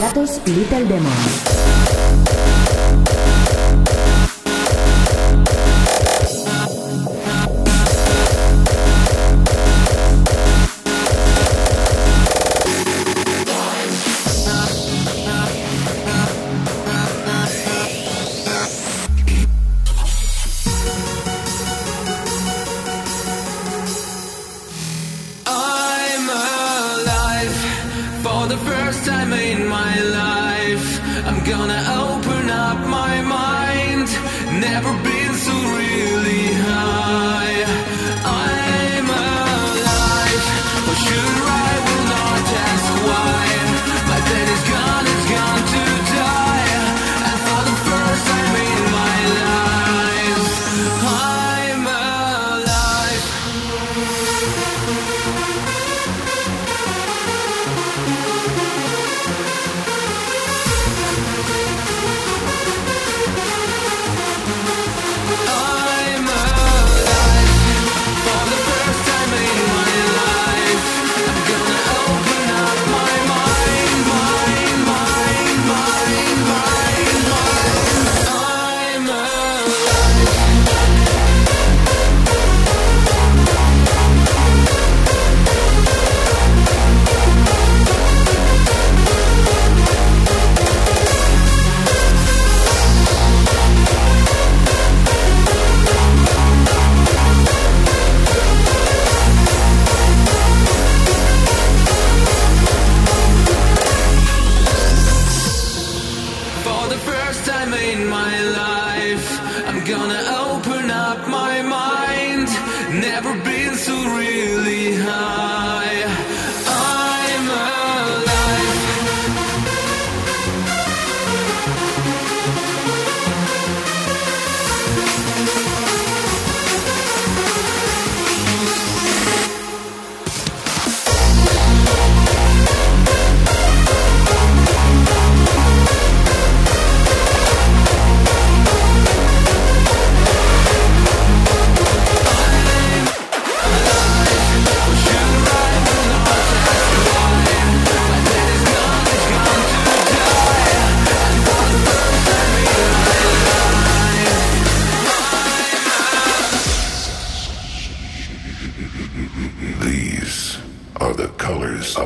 platos Little Demon.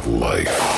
life.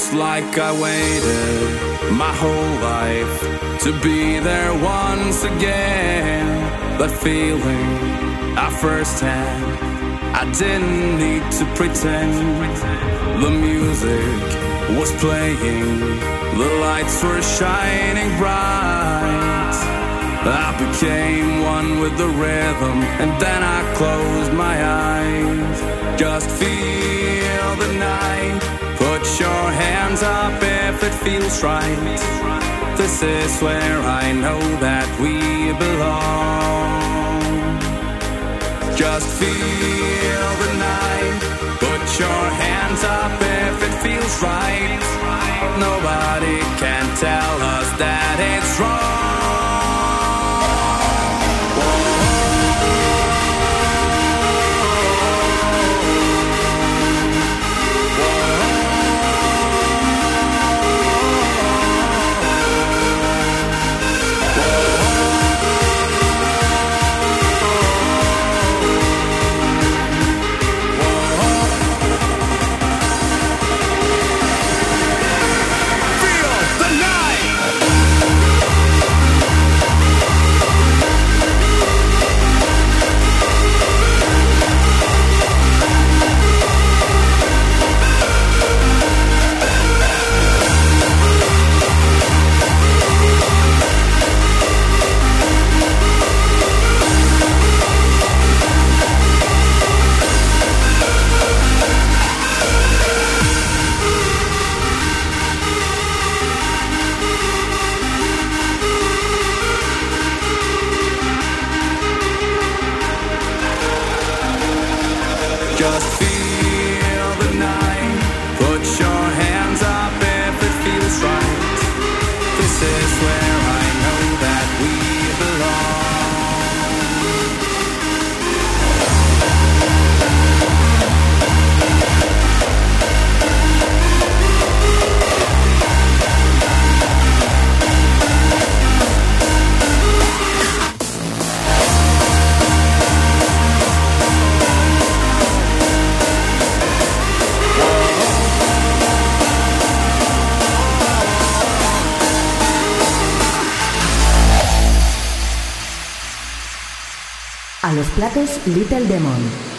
It's like I waited my whole life to be there once again. That feeling I first had, I didn't need to pretend. The music was playing, the lights were shining bright. I became one with the rhythm, and then I closed my eyes. Just feel the night hands up if it feels right. This is where I know that we belong. Just feel the night. Put your hands up if it feels right. Nobody can tell us that it's wrong. Platos Little Demon.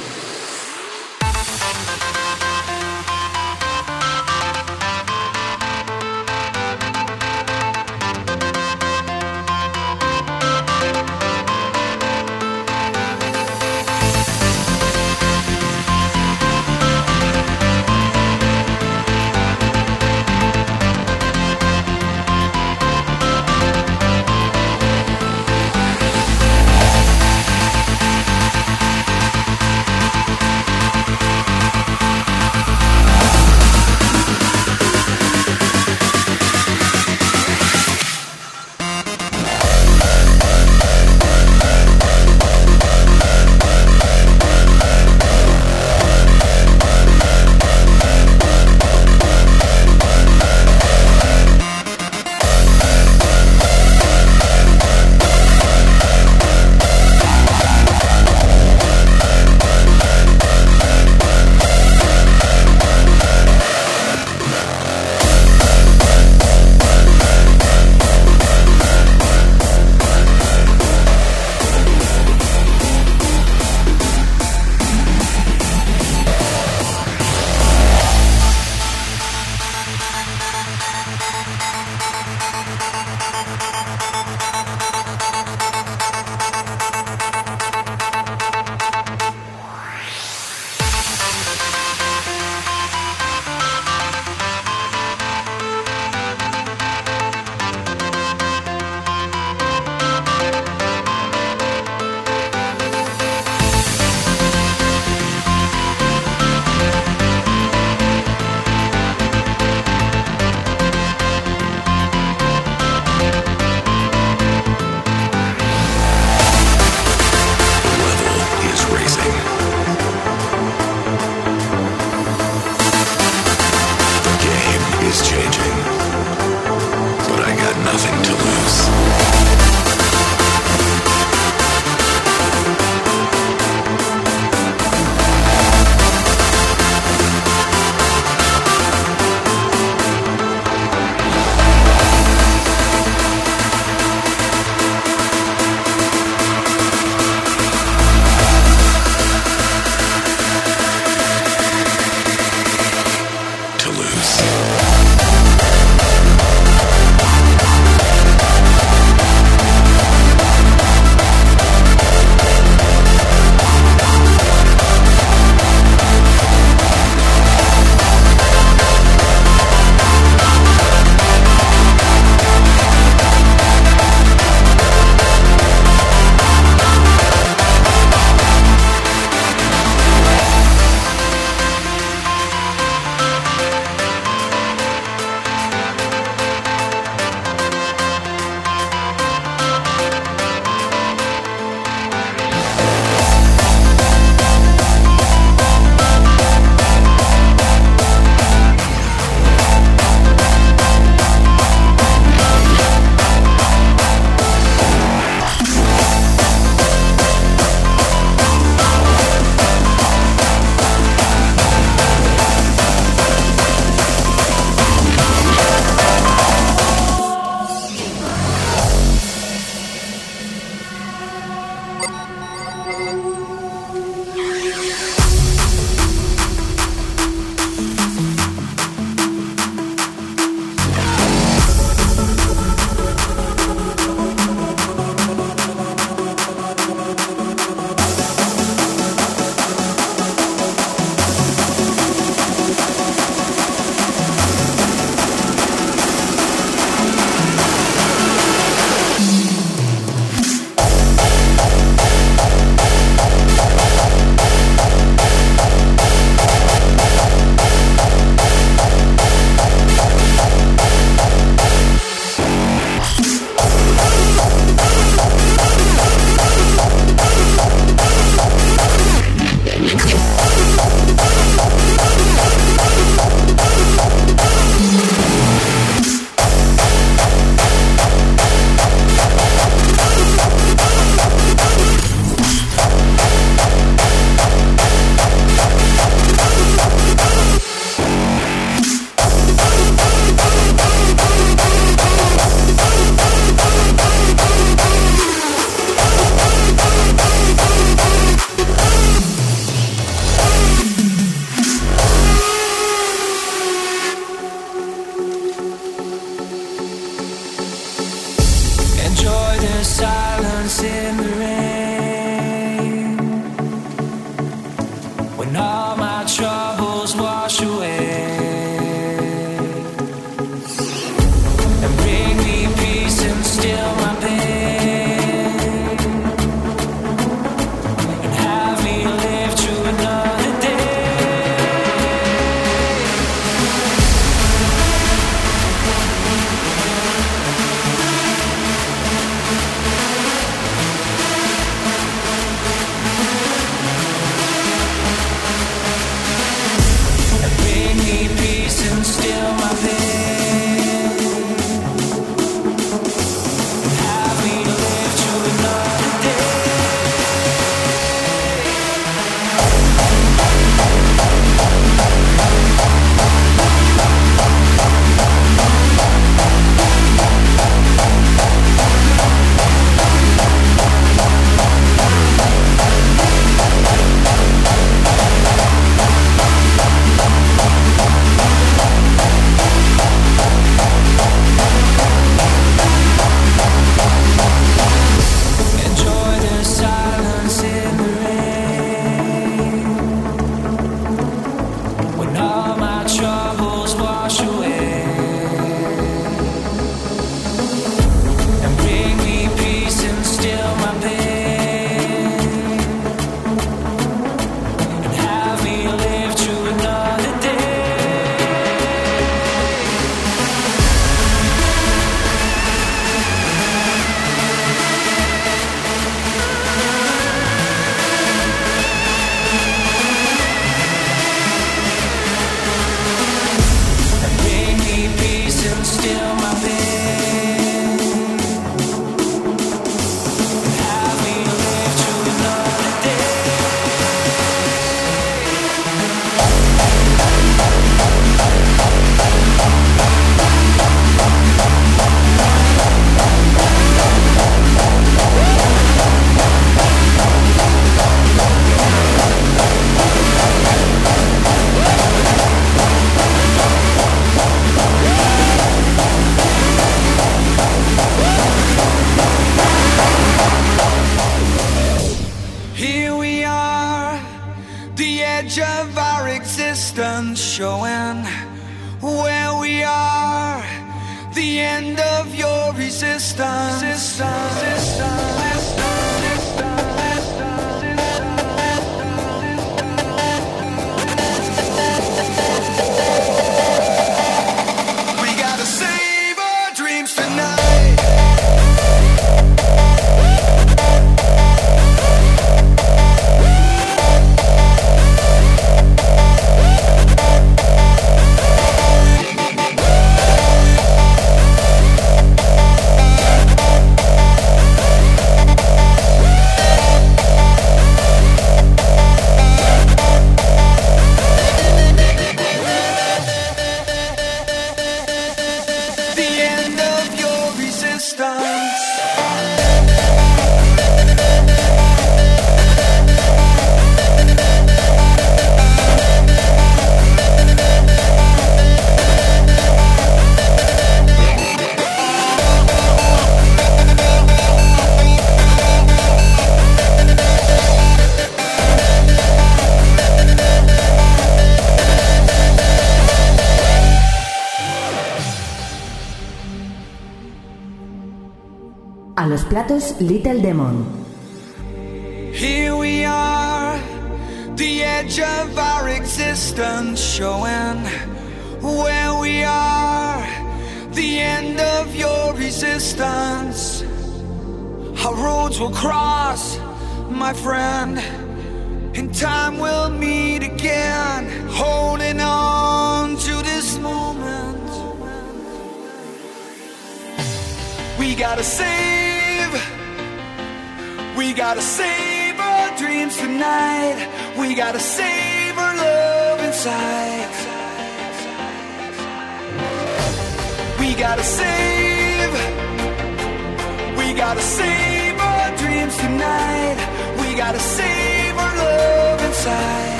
Little Demon.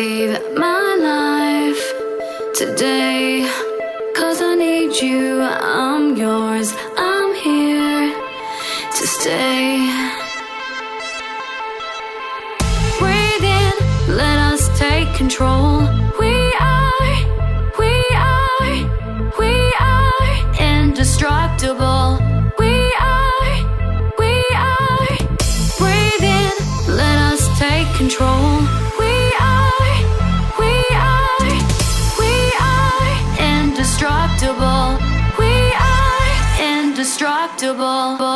save my life today. Cause I need you, I'm yours, I'm here to stay. Breathe in, let us take control. We are, we are, we are indestructible. trouble.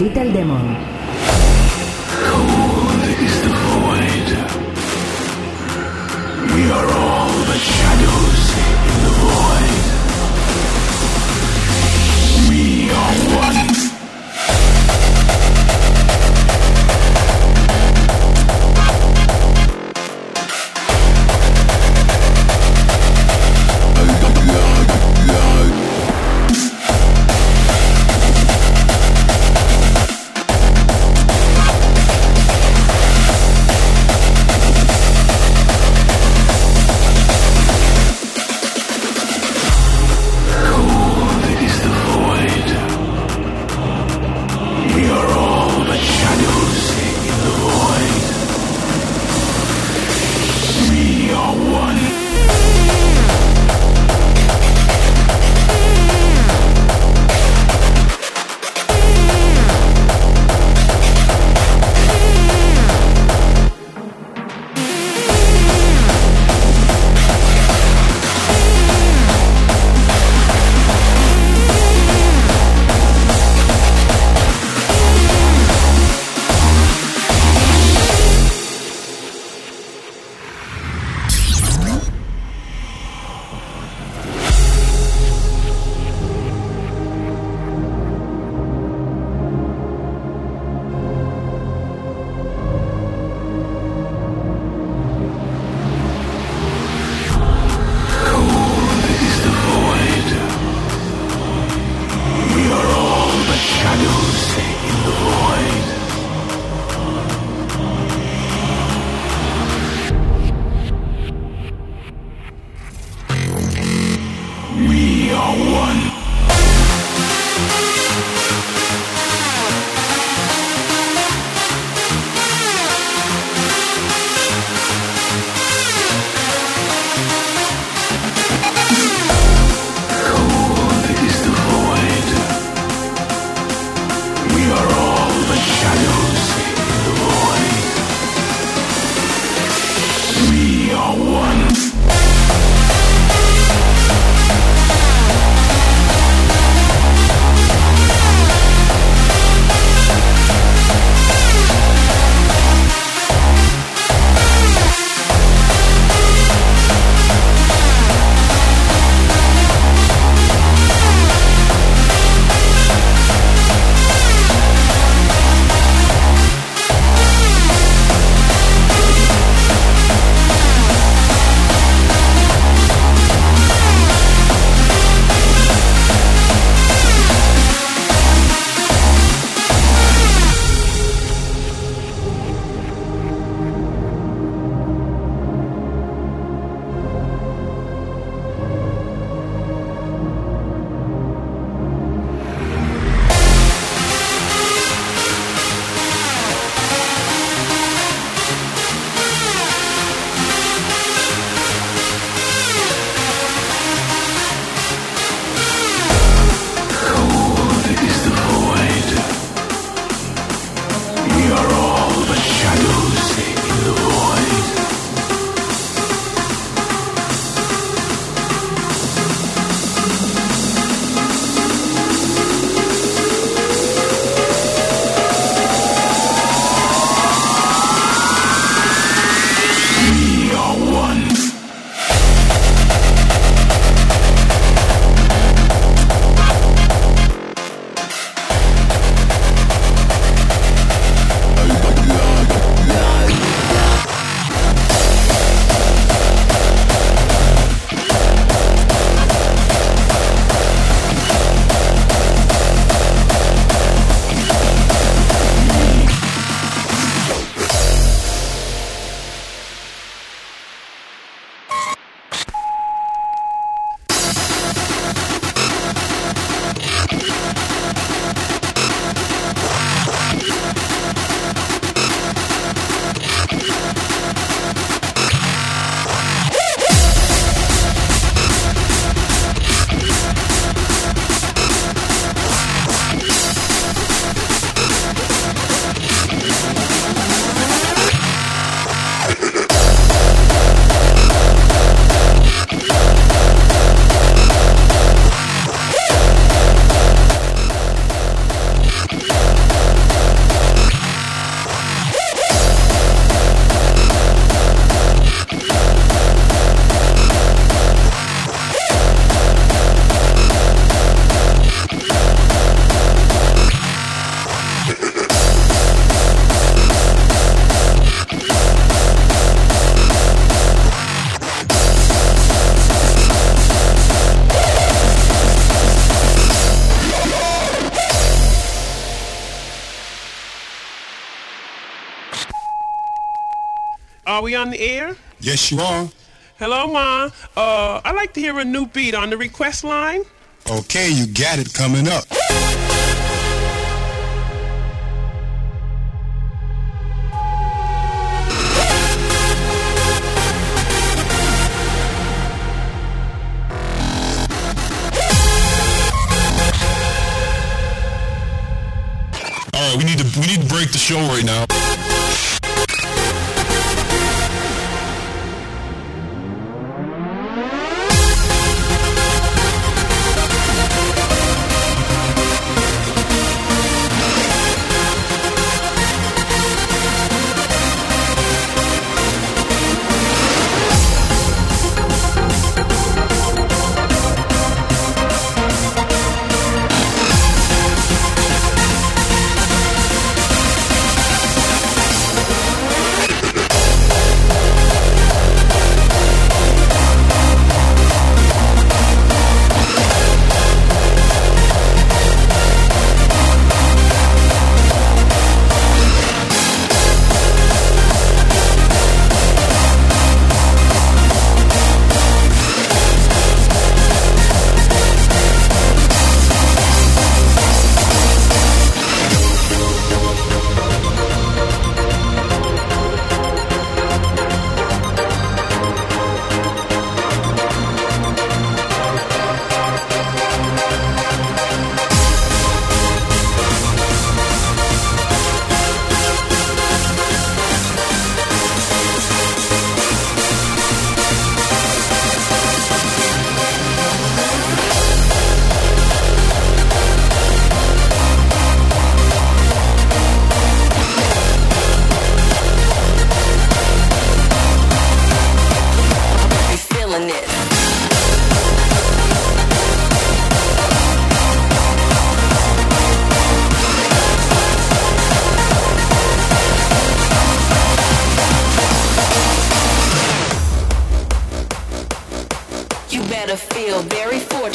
Little Demon. On the air? Yes, you are. Hello, Ma. Uh, I'd like to hear a new beat on the request line. Okay, you got it coming up. All right, we need to we need to break the show right now.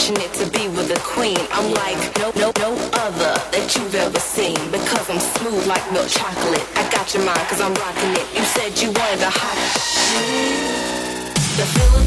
Fortunate to be with a queen. I'm like no, no, no other that you've ever seen because I'm smooth like milk chocolate. I got your mind cause I'm rocking it. You said you wanted a hot the Philippine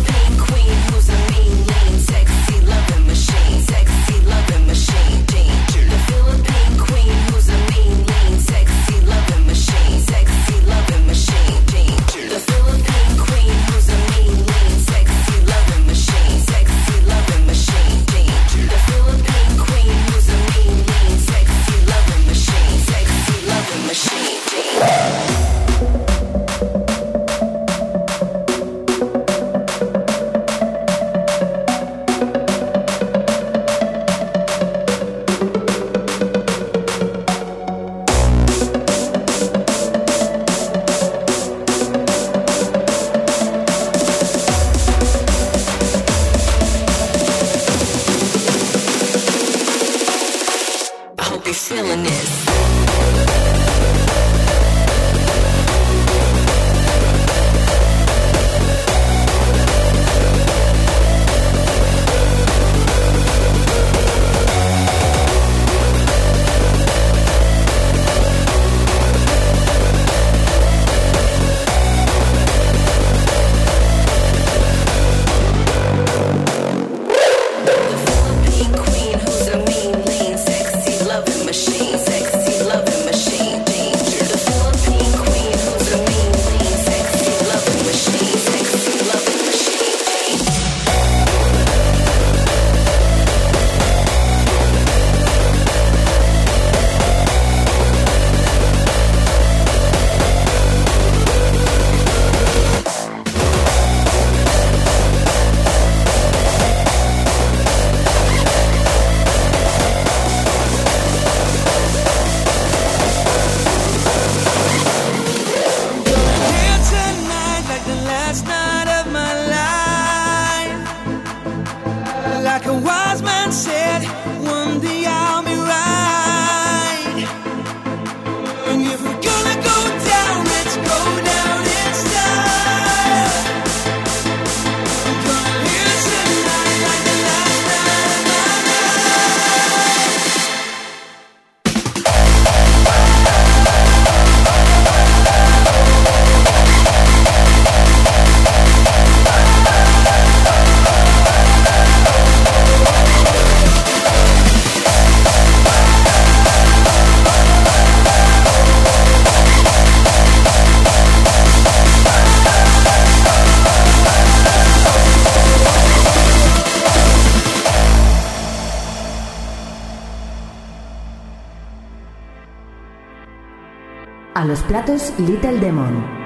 A los platos Little Demon.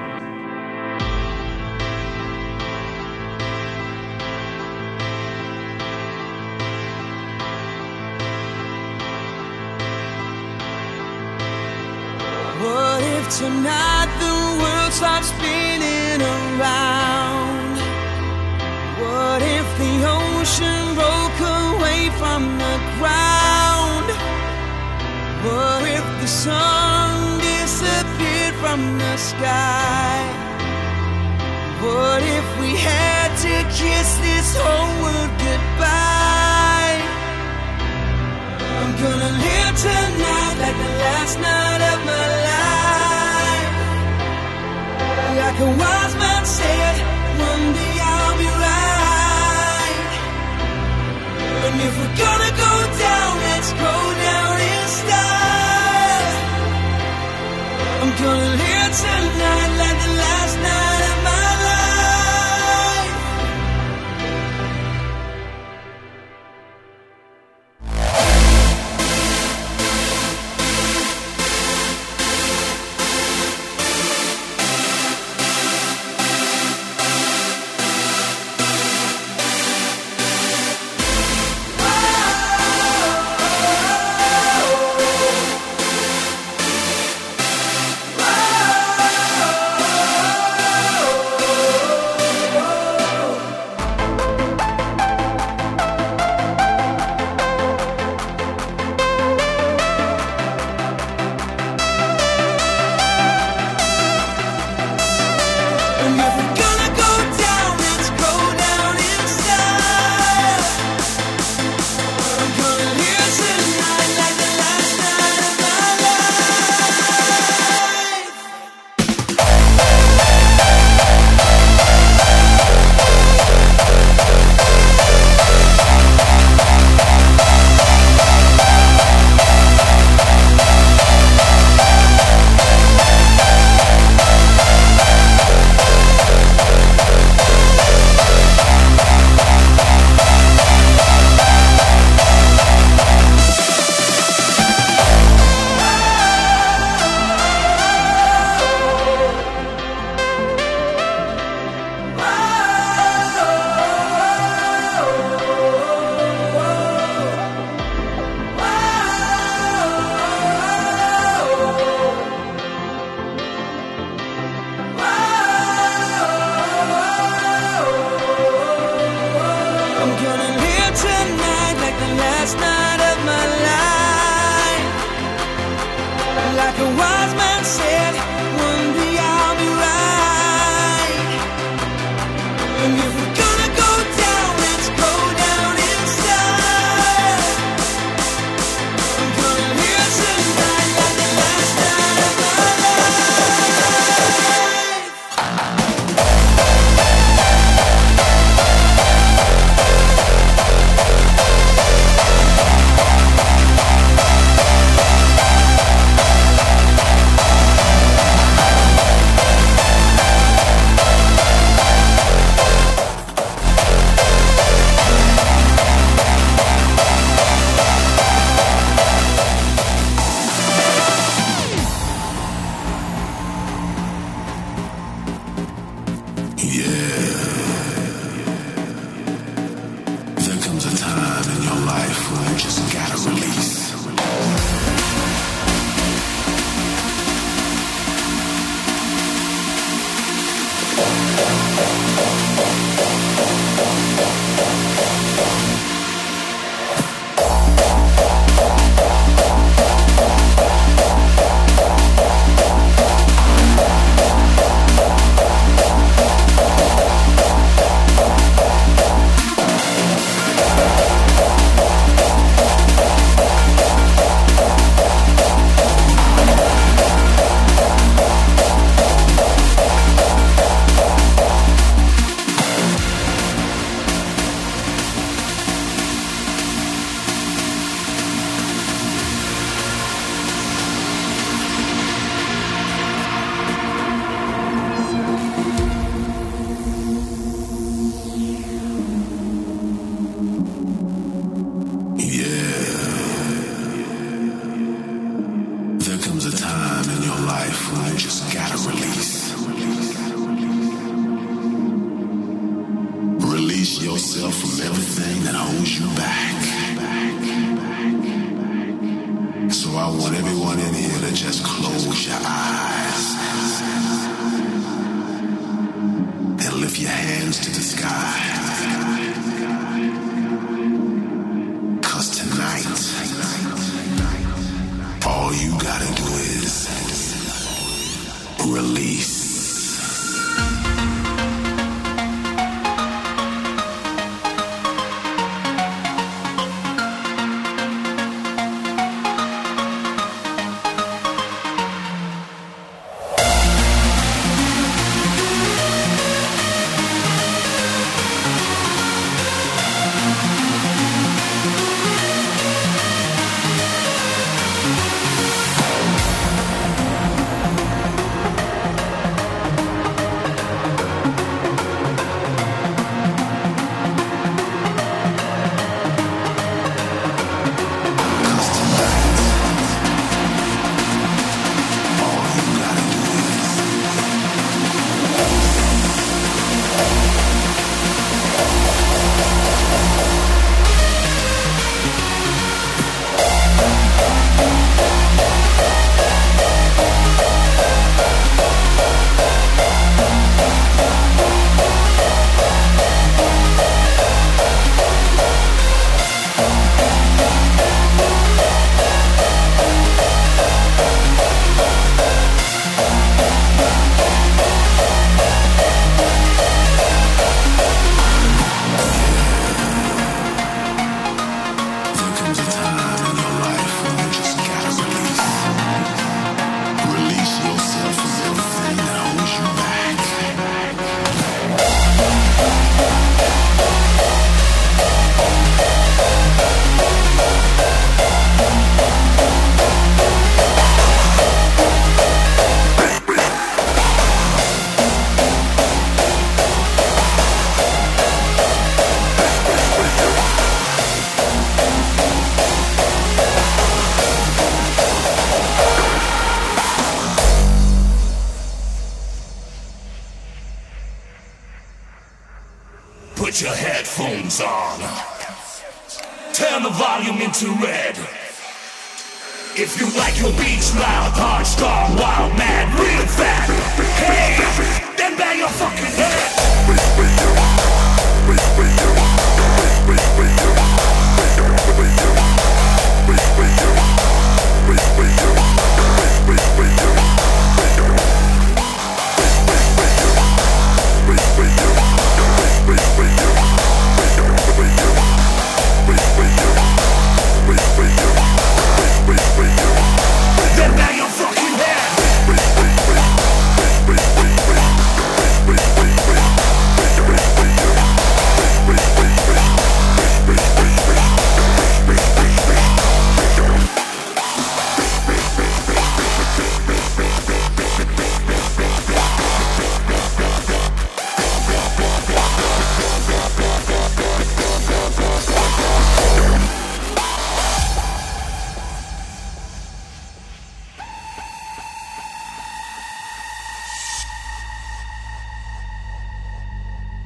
Yourself from everything that holds you back.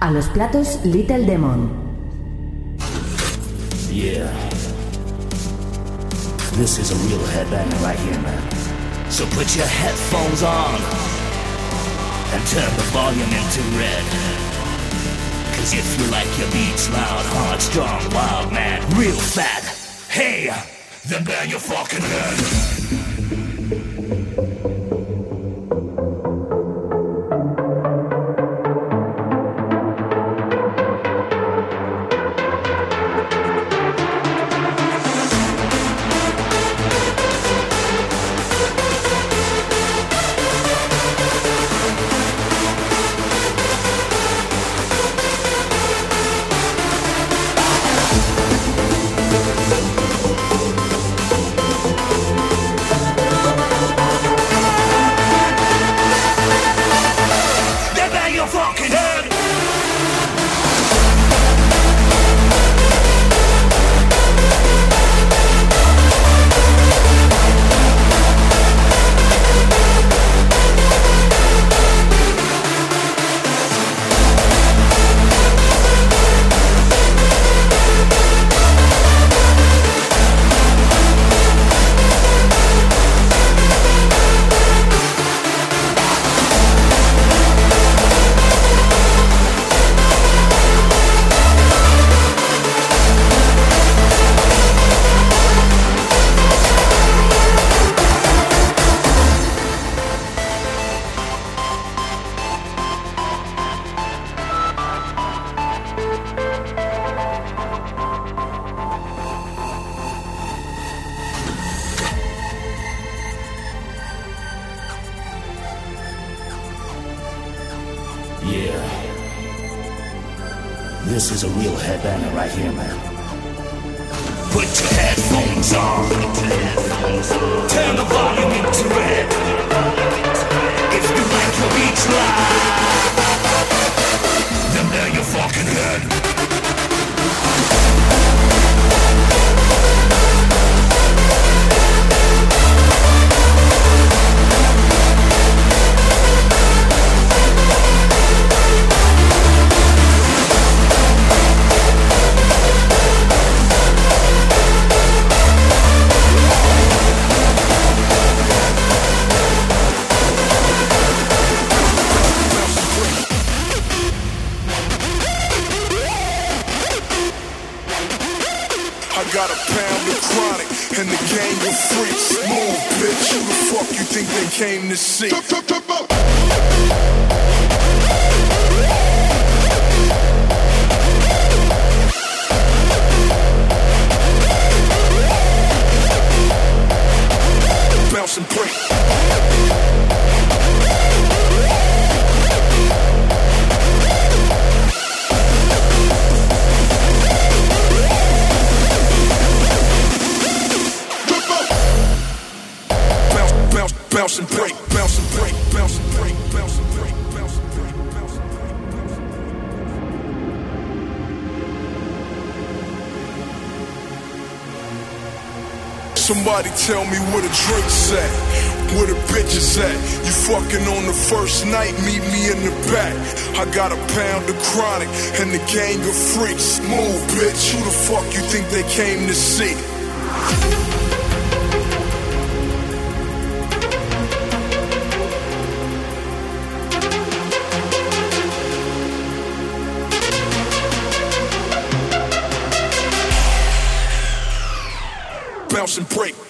A los platos Little Demon. Yeah. This is a real headbanger right here, man. So put your headphones on and turn the volume into red. Cause if you like your beats loud, hard, strong, wild, mad, real fat, hey, then bang your fucking head. This is a real headbanger right here, man. Put your headphones on. Turn the volume into red. If you like your beats loud, then lay your fucking head. And the freaks. Move, bitch. Who the fuck you think they came to see? Tell me where the drinks at, where the bitches at. You fucking on the first night, meet me in the back. I got a pound of chronic and the gang of freaks. Move, bitch. Who the fuck you think they came to see? Bounce and break.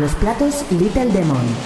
Los platos Little Demon.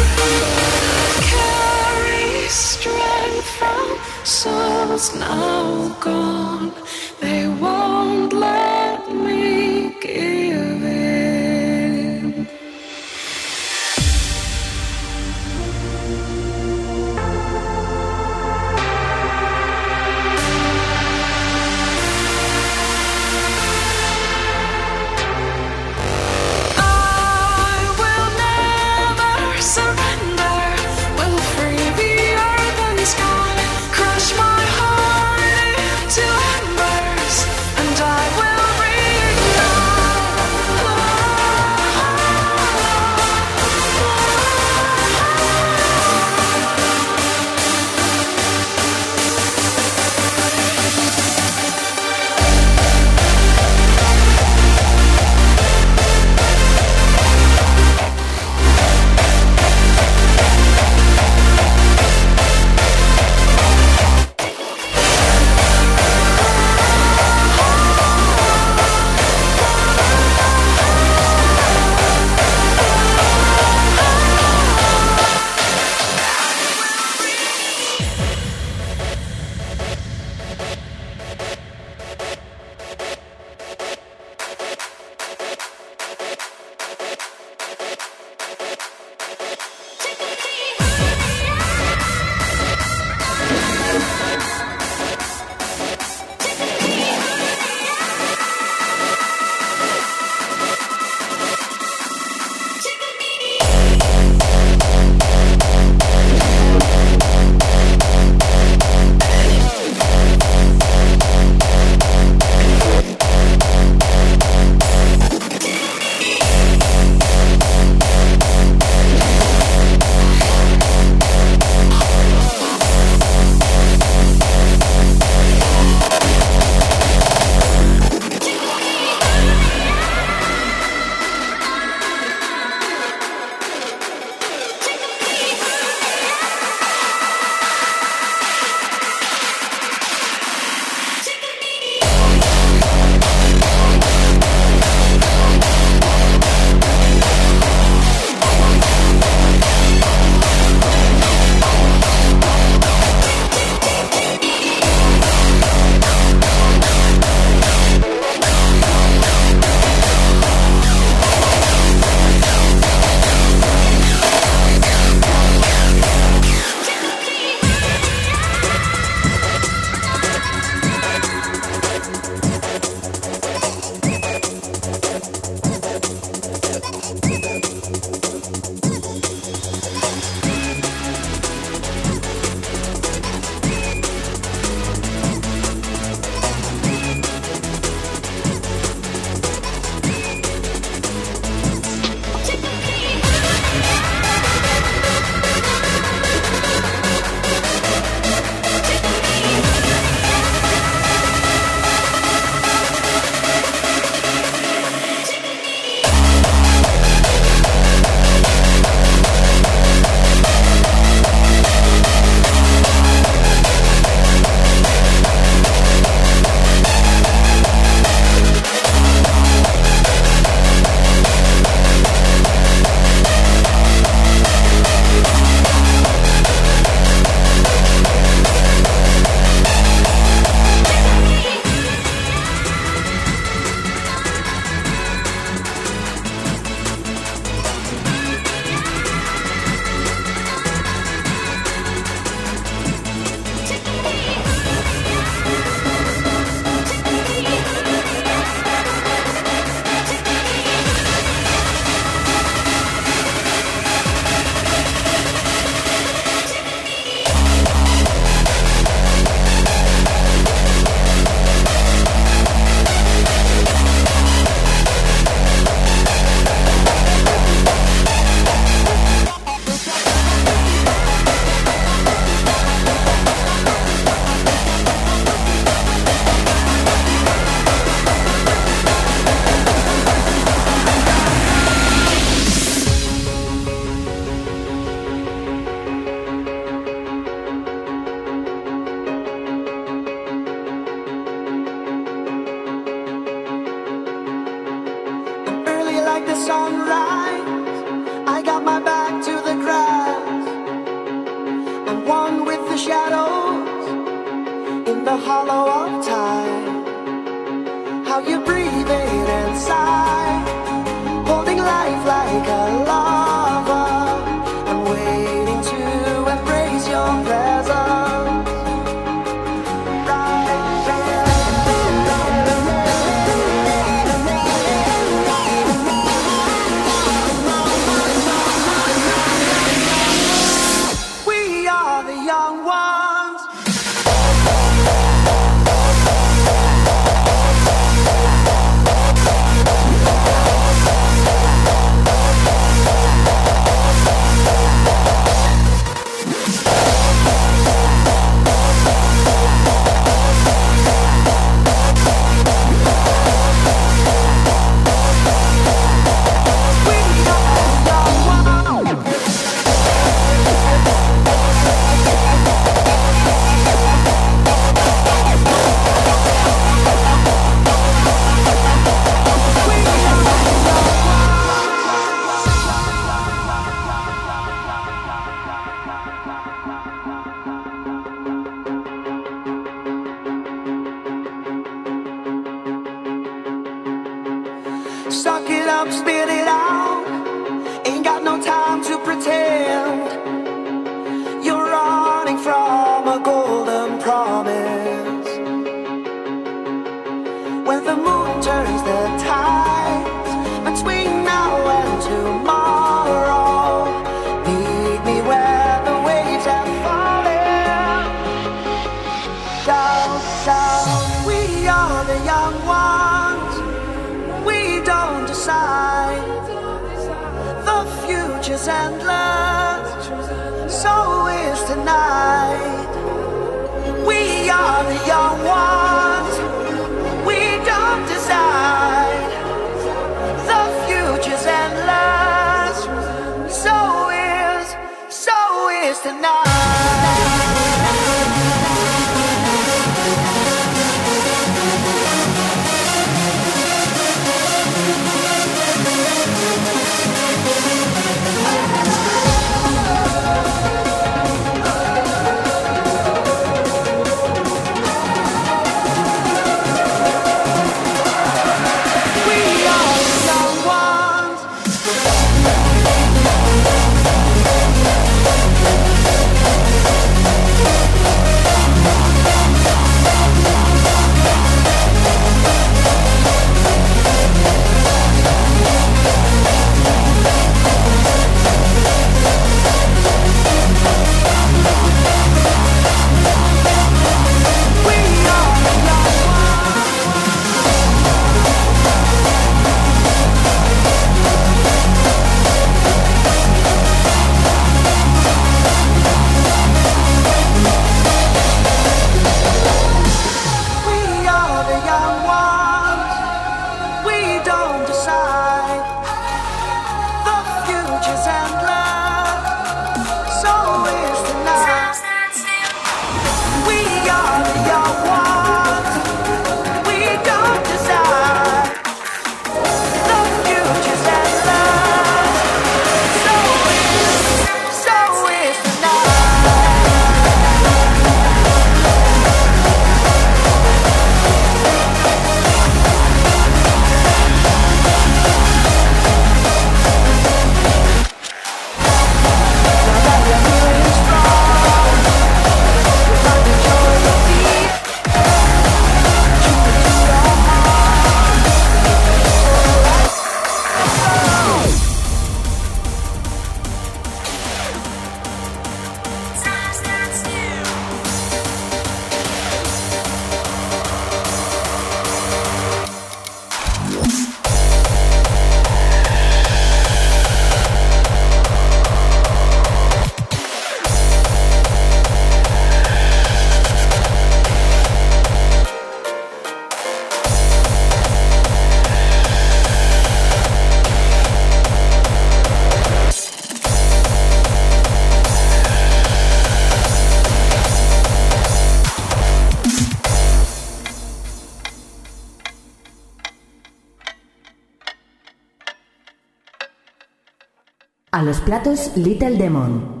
A los platos Little Demon.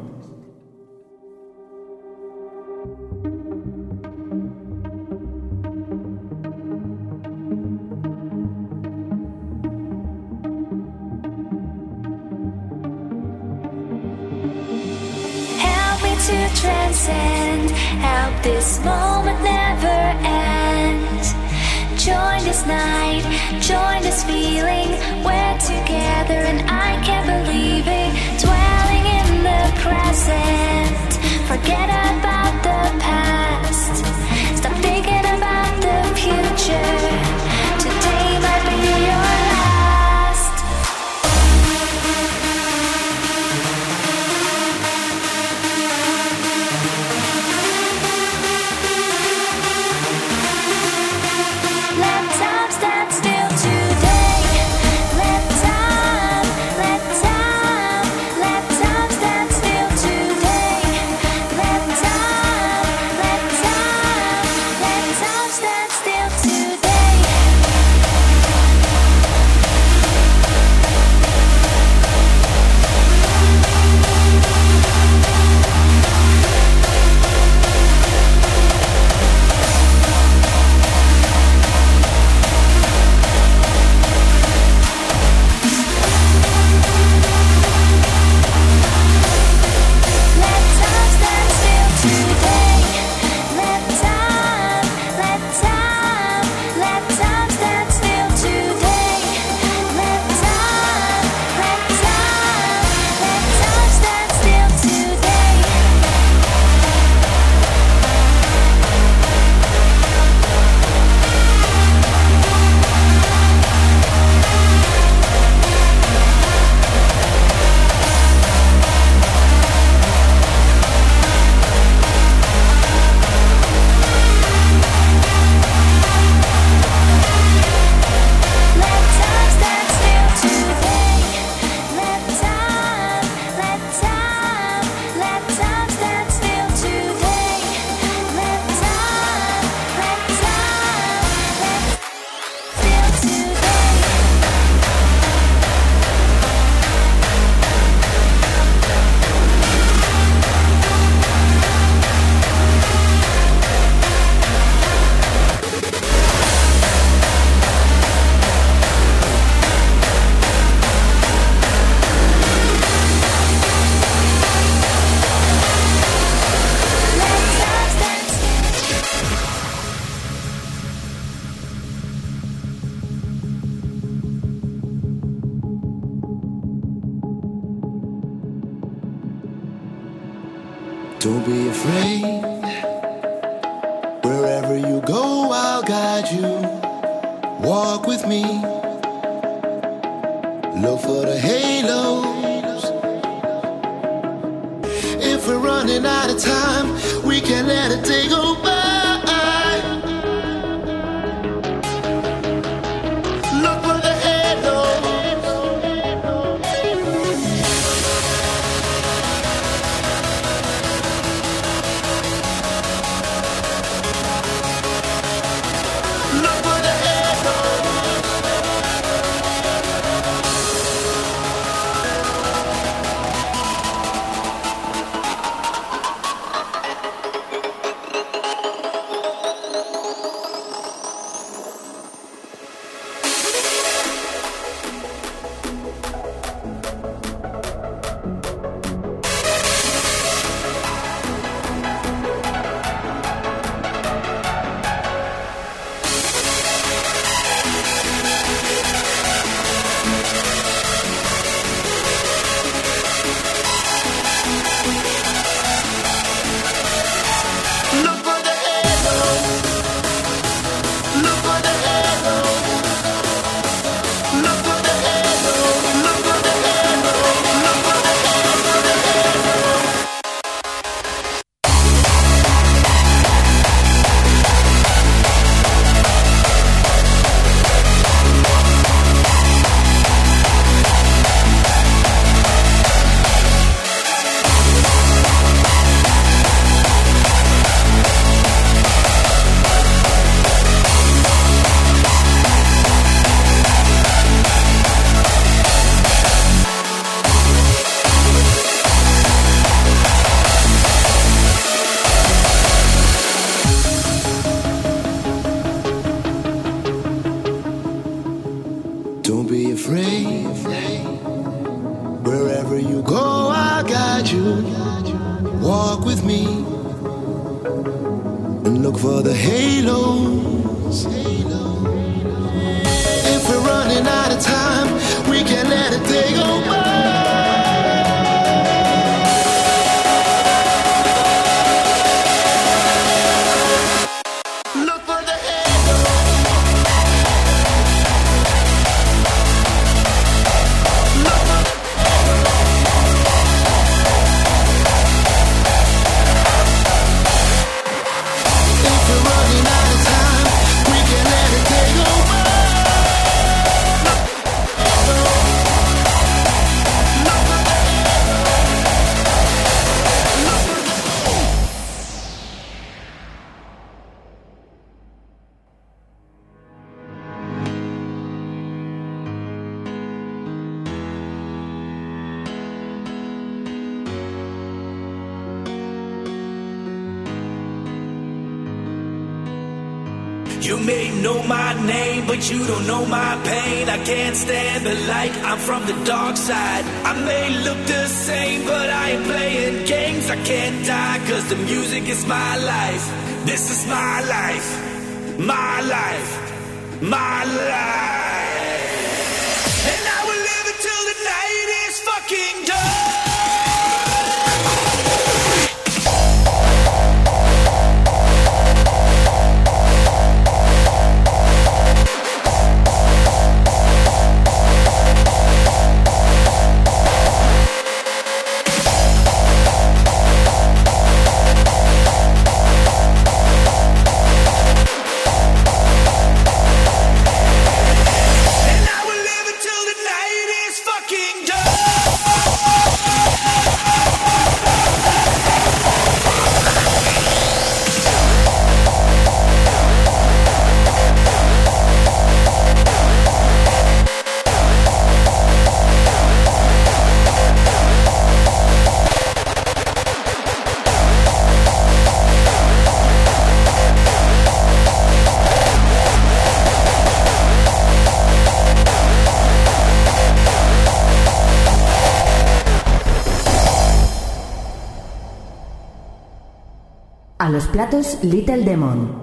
Transcend. Help this moment never end. Join this night, join this feeling. We're and I can't believe it. Dwelling in the present. Forget about the past. Stop thinking about the future. Don't be afraid. Wherever you go, I'll guide you. Walk with me. Look for the halos. If we're running out of time, we can let a day go A los platos Little Demon.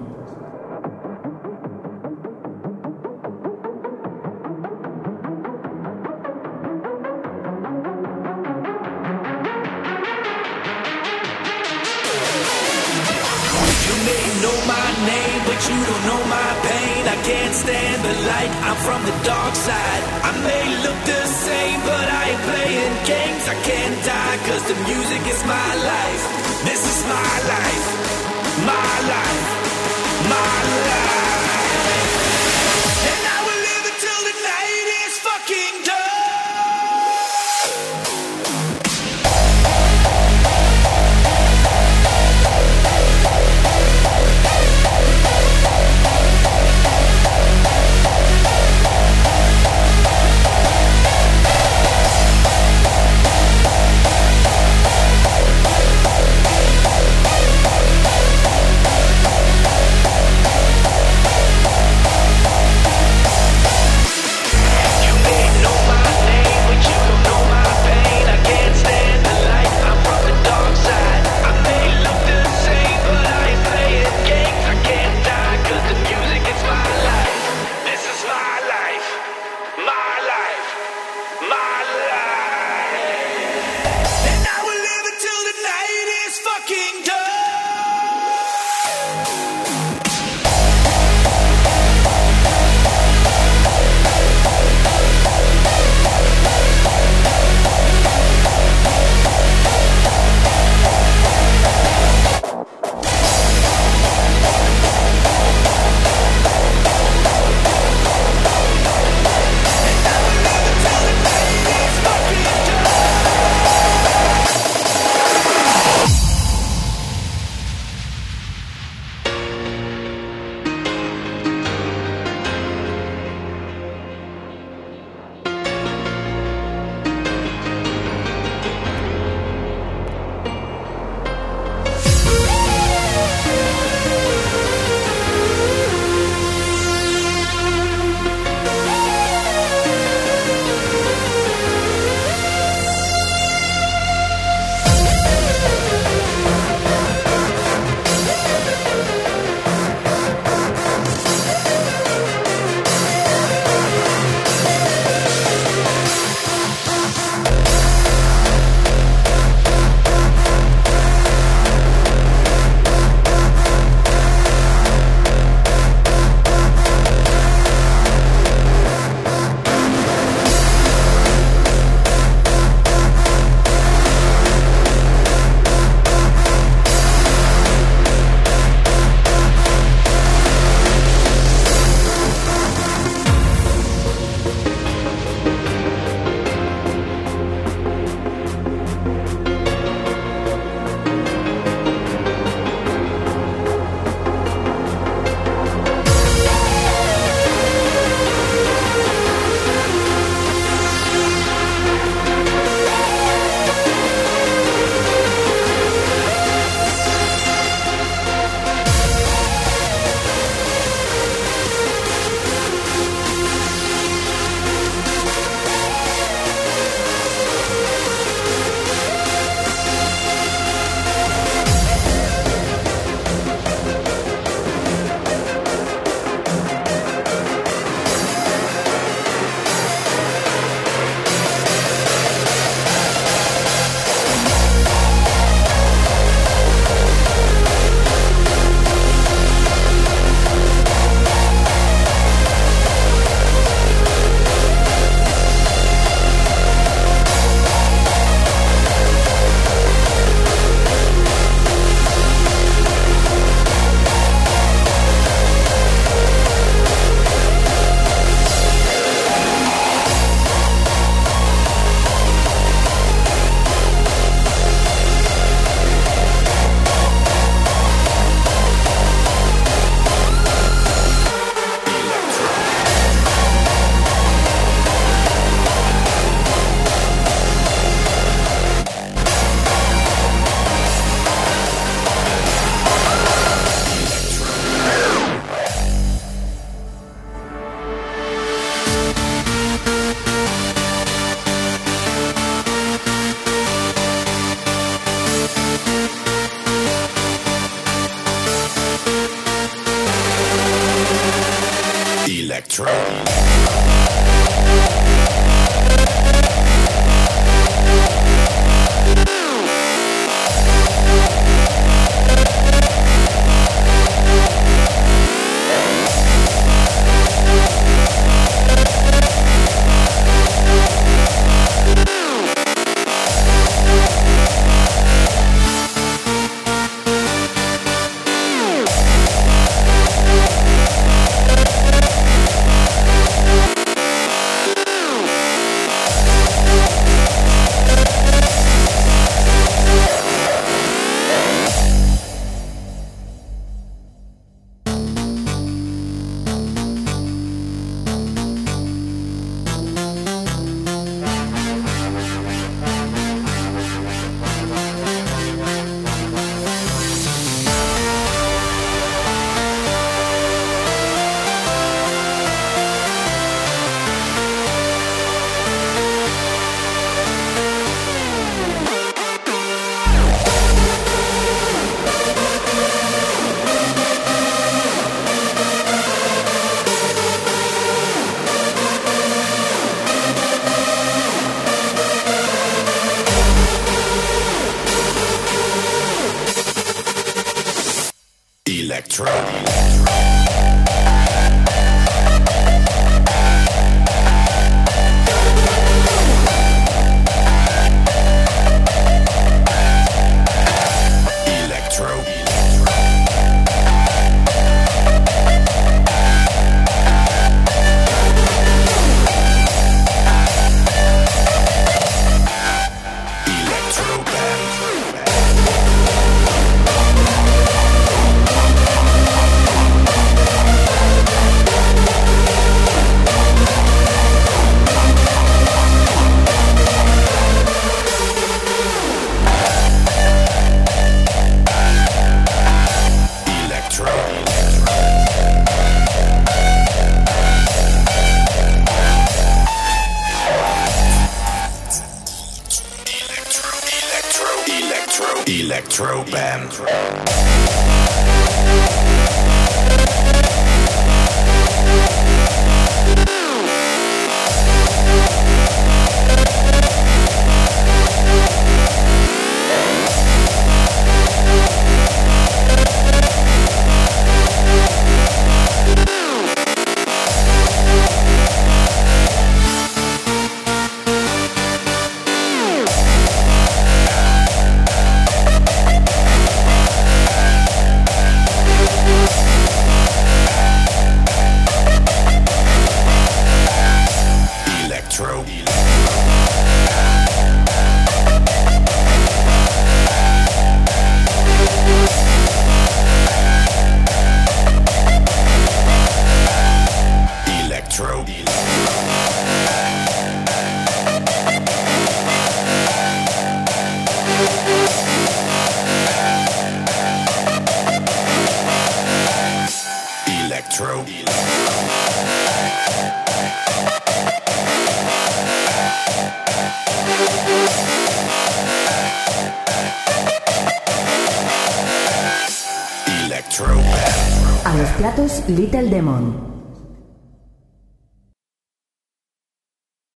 Little Demon.